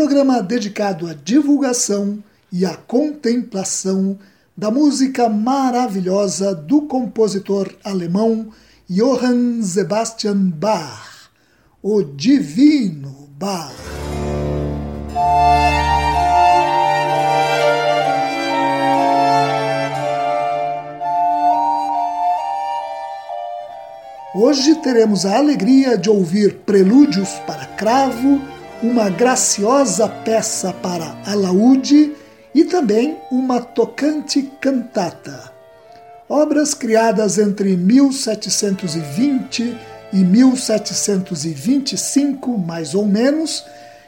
programa dedicado à divulgação e à contemplação da música maravilhosa do compositor alemão Johann Sebastian Bach, o Divino Bach. Hoje teremos a alegria de ouvir prelúdios para cravo uma graciosa peça para alaúde e também uma tocante cantata. Obras criadas entre 1720 e 1725, mais ou menos,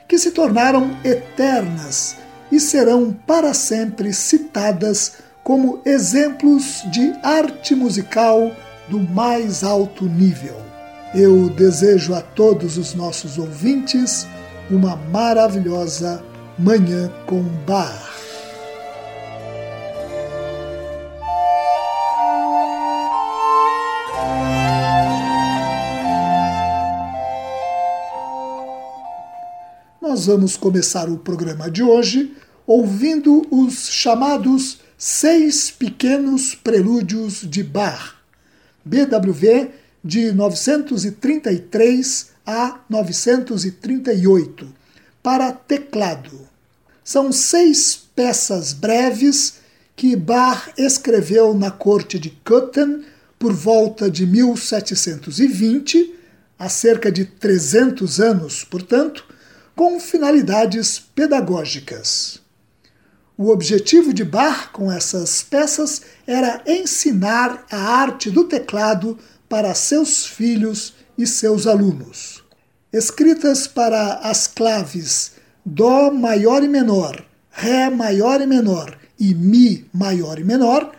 que se tornaram eternas e serão para sempre citadas como exemplos de arte musical do mais alto nível. Eu desejo a todos os nossos ouvintes uma maravilhosa Manhã com Bar. Nós vamos começar o programa de hoje ouvindo os chamados Seis Pequenos Prelúdios de Bach, BWV de 933 a 938, para teclado. São seis peças breves que Bach escreveu na corte de Köthen por volta de 1720, há cerca de 300 anos, portanto, com finalidades pedagógicas. O objetivo de Bach com essas peças era ensinar a arte do teclado para seus filhos e seus alunos. Escritas para as claves Dó maior e menor, Ré maior e menor e Mi maior e menor,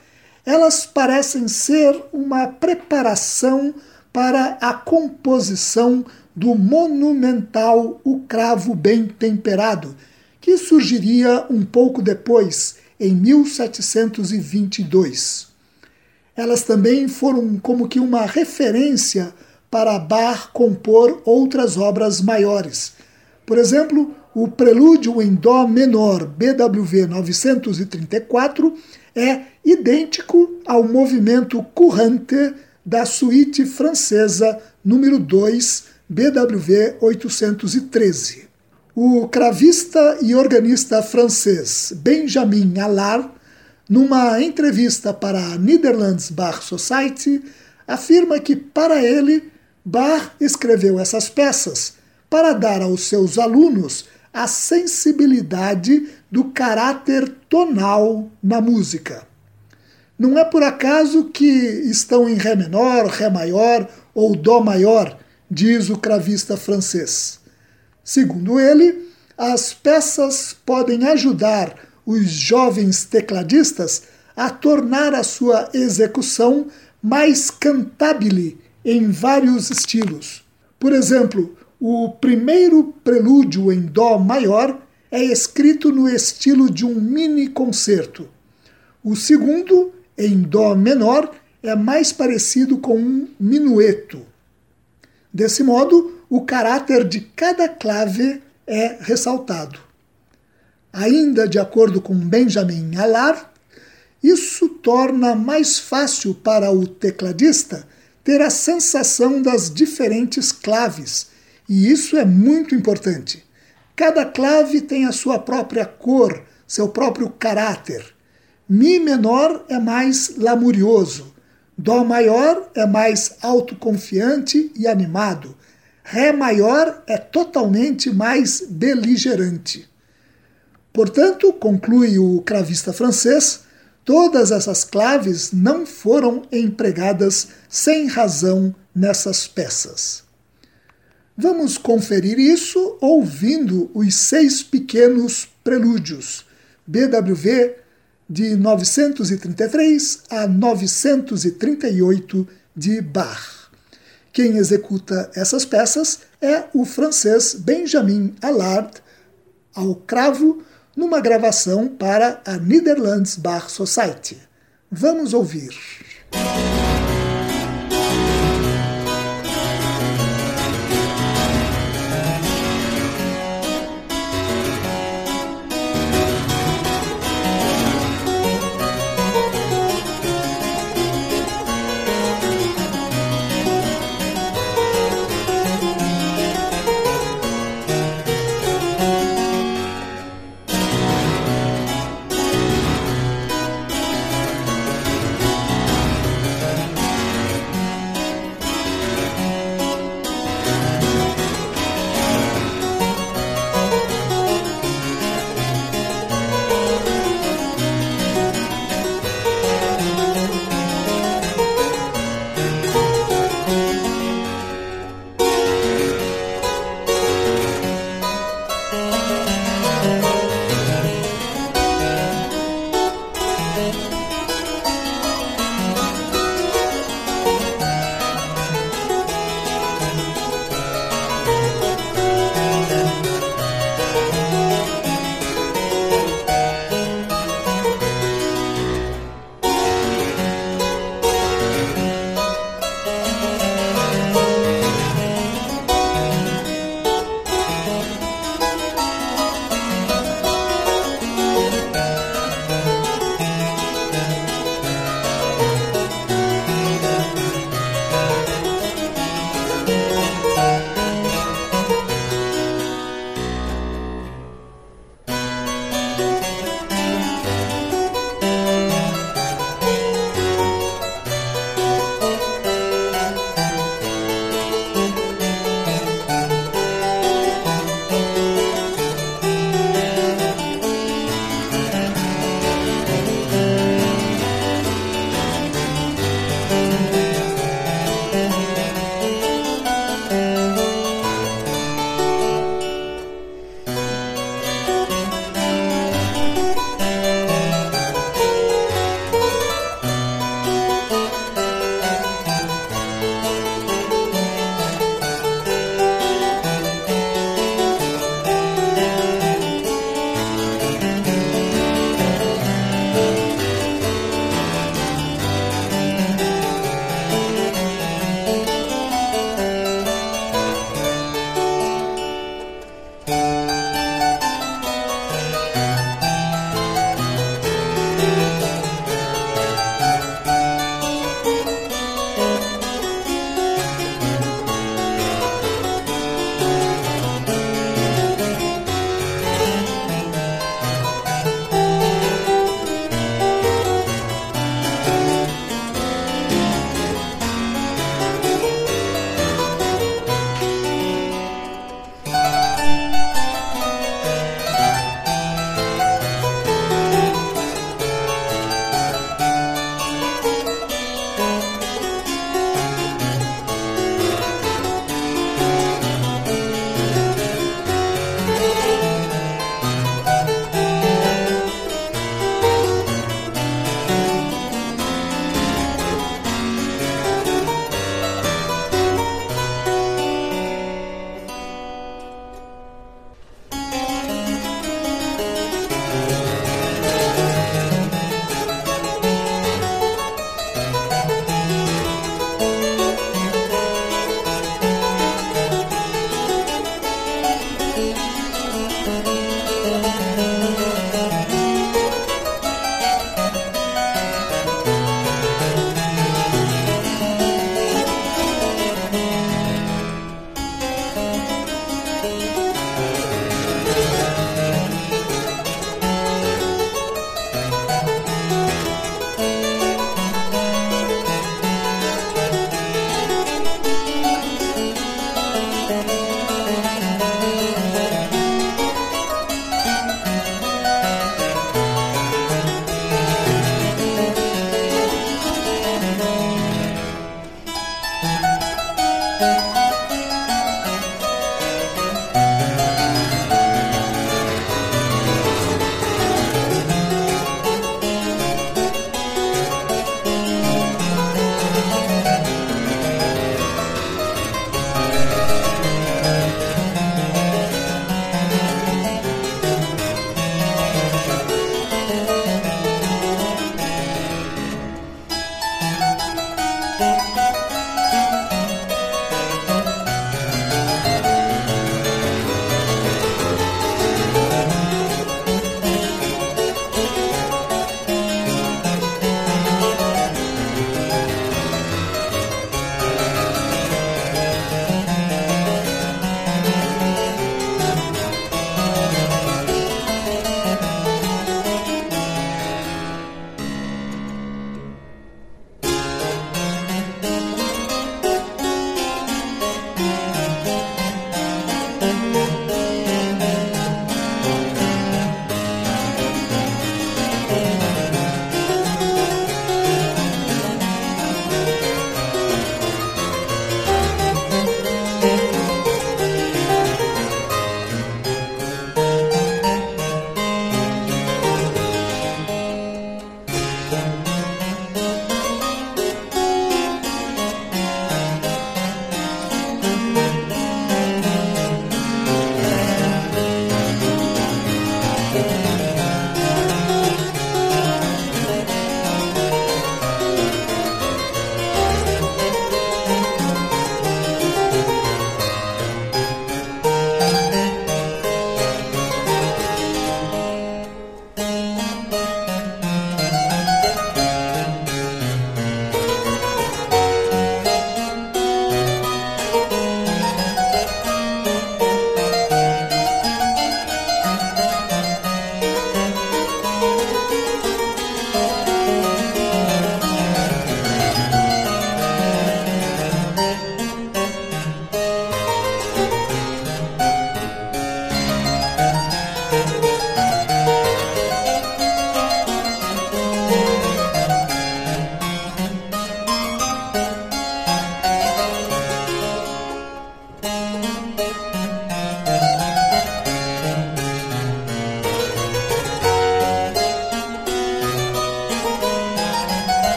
elas parecem ser uma preparação para a composição do monumental O Cravo Bem Temperado, que surgiria um pouco depois, em 1722. Elas também foram como que uma referência para Bach compor outras obras maiores. Por exemplo, o Prelúdio em Dó menor, BWV 934, é idêntico ao movimento courante da suíte francesa número 2, BWV 813. O cravista e organista francês Benjamin Allard, numa entrevista para a Netherlands Bach Society, afirma que para ele Bach escreveu essas peças para dar aos seus alunos a sensibilidade do caráter tonal na música. Não é por acaso que estão em Ré menor, Ré maior ou Dó maior, diz o cravista francês. Segundo ele, as peças podem ajudar os jovens tecladistas a tornar a sua execução mais cantabile em vários estilos. Por exemplo, o primeiro prelúdio em Dó maior é escrito no estilo de um mini concerto. O segundo, em Dó menor, é mais parecido com um minueto. Desse modo, o caráter de cada clave é ressaltado. Ainda de acordo com Benjamin Allard, Isso torna mais fácil para o tecladista ter a sensação das diferentes claves, e isso é muito importante. Cada clave tem a sua própria cor, seu próprio caráter. Mi menor é mais lamurioso, Dó maior é mais autoconfiante e animado, Ré maior é totalmente mais beligerante. Portanto, conclui o cravista francês, todas essas claves não foram empregadas sem razão nessas peças. Vamos conferir isso ouvindo os seis pequenos prelúdios, BWV de 933 a 938 de Bach. Quem executa essas peças é o francês Benjamin Allard, ao cravo, numa gravação para a Netherlands Bar Society. Vamos ouvir.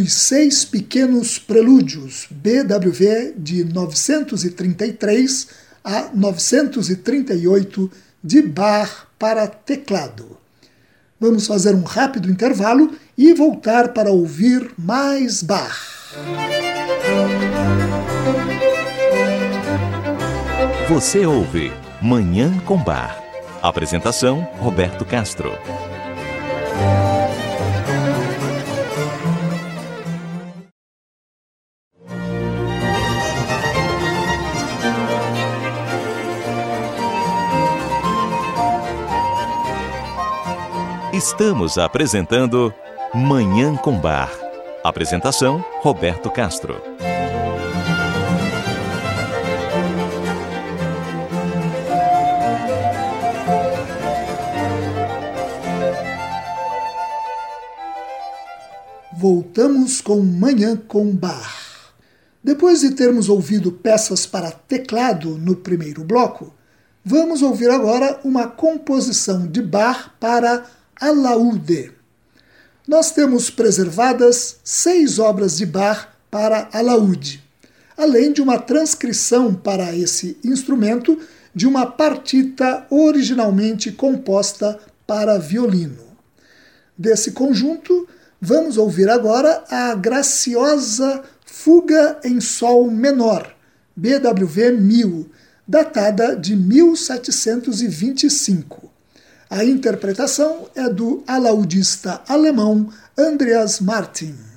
Ouvimos os seis pequenos prelúdios BWV de 933 a 938 de Bach para teclado. Vamos fazer um rápido intervalo e voltar para ouvir mais Bach. Você ouve Manhã com Bar. Apresentação Roberto Castro. Estamos apresentando Manhã com Bar. Apresentação Roberto Castro. Voltamos com Manhã com Bar. Depois de termos ouvido peças para teclado no primeiro bloco, vamos ouvir agora uma composição de bar para alaúde. Nós temos preservadas seis obras de Bach para alaúde, além de uma transcrição para esse instrumento de uma partita originalmente composta para violino. Desse conjunto, vamos ouvir agora a graciosa Fuga em Sol Menor, BWV 1000, datada de 1725. A interpretação é do alaudista alemão Andreas Martin.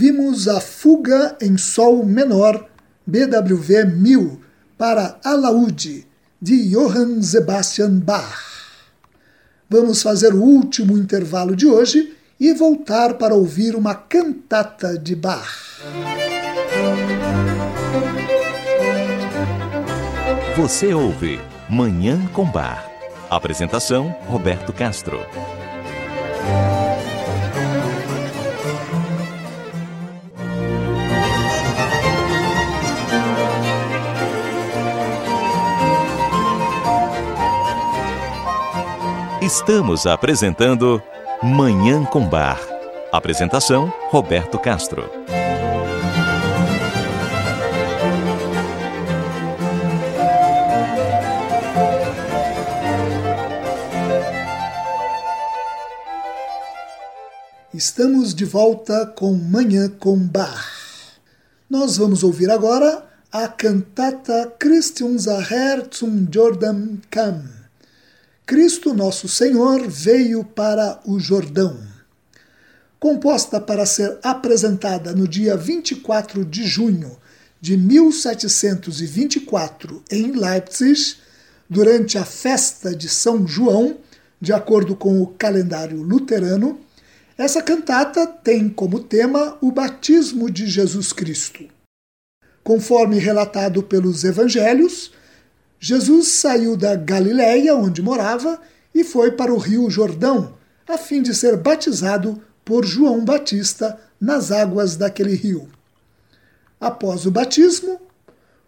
Ouvimos a Fuga em Sol Menor, BWV 1000, para Alaúde, de Johann Sebastian Bach. Vamos fazer o último intervalo de hoje e voltar para ouvir uma cantata de Bach. Você ouve Manhã com Bar. Apresentação: Roberto Castro. Estamos apresentando Manhã com Bar. Apresentação: Roberto Castro. Estamos de volta com Manhã com Bar. Nós vamos ouvir agora a cantata Christiunsaher zum Jordan Kam. Cristo Nosso Senhor veio para o Jordão. Composta para ser apresentada no dia 24 de junho de 1724 em Leipzig, durante a festa de São João, de acordo com o calendário luterano, essa cantata tem como tema o batismo de Jesus Cristo. Conforme relatado pelos evangelhos, Jesus saiu da Galiléia, onde morava, e foi para o rio Jordão, a fim de ser batizado por João Batista nas águas daquele rio. Após o batismo,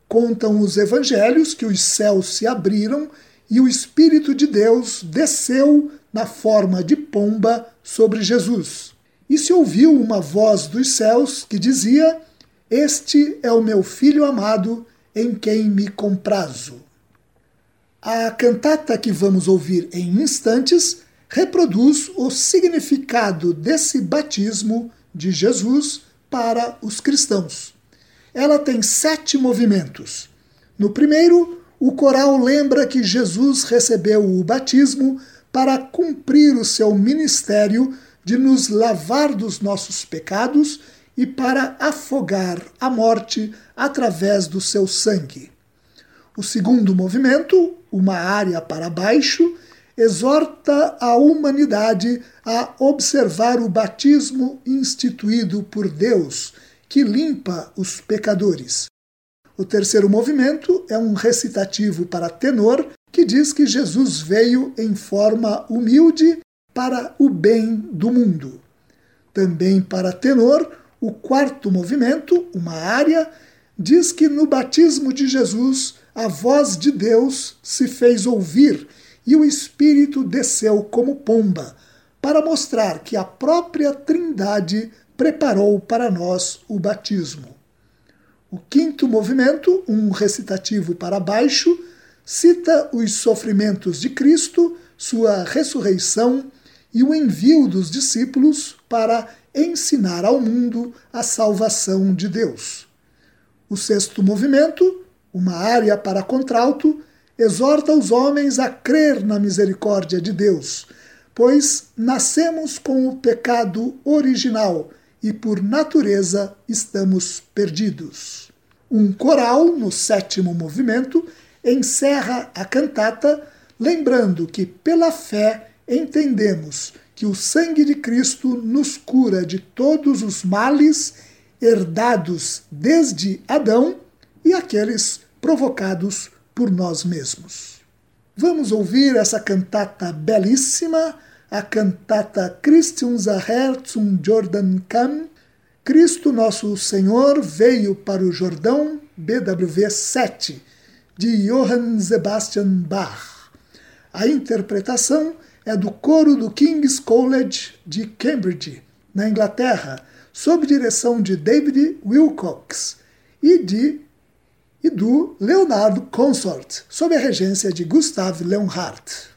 contam os evangelhos que os céus se abriram e o Espírito de Deus desceu na forma de pomba sobre Jesus. E se ouviu uma voz dos céus que dizia: Este é o meu filho amado, em quem me comprazo. A cantata que vamos ouvir em instantes reproduz o significado desse batismo de Jesus para os cristãos. Ela tem sete movimentos. No primeiro, o coral lembra que Jesus recebeu o batismo para cumprir o seu ministério de nos lavar dos nossos pecados e para afogar a morte através do seu sangue. O segundo movimento, uma área para baixo, exorta a humanidade a observar o batismo instituído por Deus, que limpa os pecadores. O terceiro movimento é um recitativo para tenor que diz que Jesus veio em forma humilde para o bem do mundo. Também para tenor, o quarto movimento, uma área, diz que no batismo de Jesus a voz de Deus se fez ouvir e o Espírito desceu como pomba, para mostrar que a própria Trindade preparou para nós o batismo. O quinto movimento, um recitativo para baixo, cita os sofrimentos de Cristo, sua ressurreição e o envio dos discípulos para ensinar ao mundo a salvação de Deus. O sexto movimento, uma área para contralto, exorta os homens a crer na misericórdia de Deus, pois nascemos com o pecado original e por natureza estamos perdidos. Um coral, no sétimo movimento, encerra a cantata, lembrando que, pela fé, entendemos que o sangue de Cristo nos cura de todos os males herdados desde Adão e aqueles provocados por nós mesmos. Vamos ouvir essa cantata belíssima, a cantata Christiunsaher zum Jordan kam. Cristo Nosso Senhor veio para o Jordão, BWV 7, de Johann Sebastian Bach. A interpretação é do coro do King's College de Cambridge, na Inglaterra, sob direção de David Wilcox e de e do Leonardo Consort, sob a regência de Gustav Leonhardt.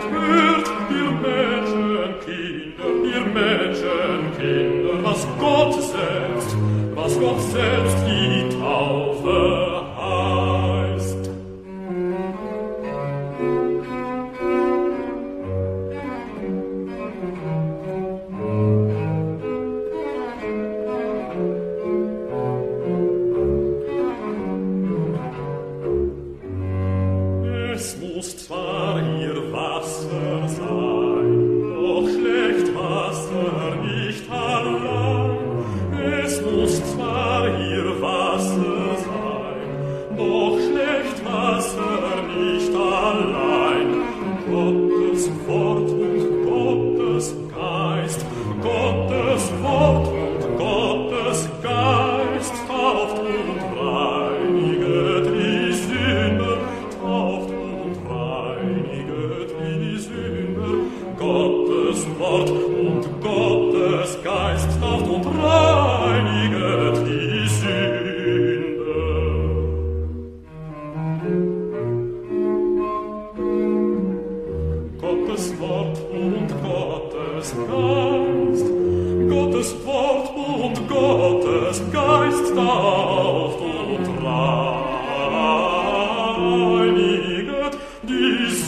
through.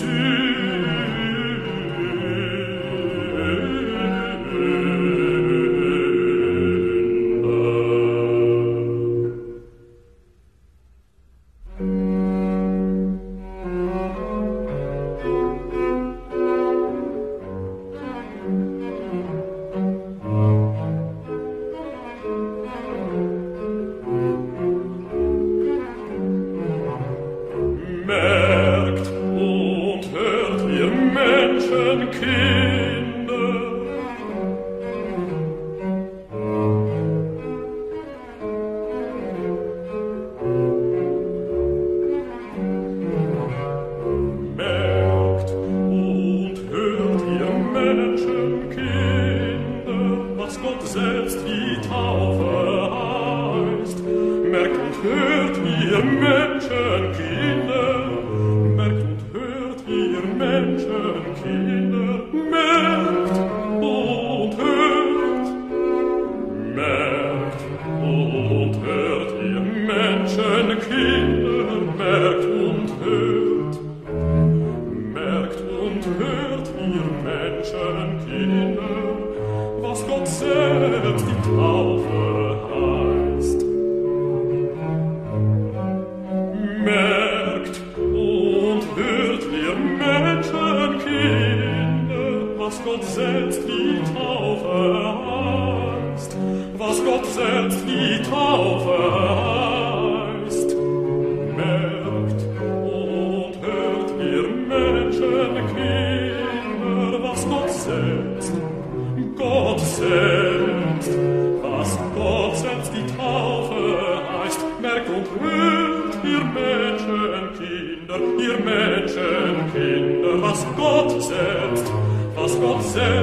see forse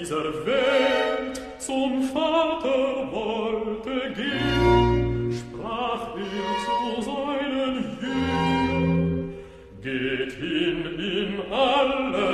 dieser Welt zum Vater wollte gehen, sprach er zu seinen Jüngern, geht hin in alle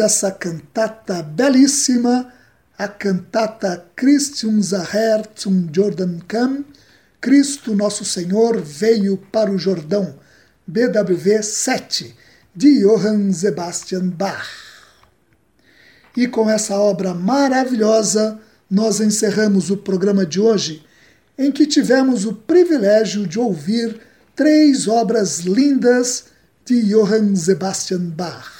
essa cantata belíssima, a cantata Christ unser Herr zum Jordan kam, Cristo Nosso Senhor veio para o Jordão, BWV 7, de Johann Sebastian Bach. E com essa obra maravilhosa, nós encerramos o programa de hoje, em que tivemos o privilégio de ouvir três obras lindas de Johann Sebastian Bach.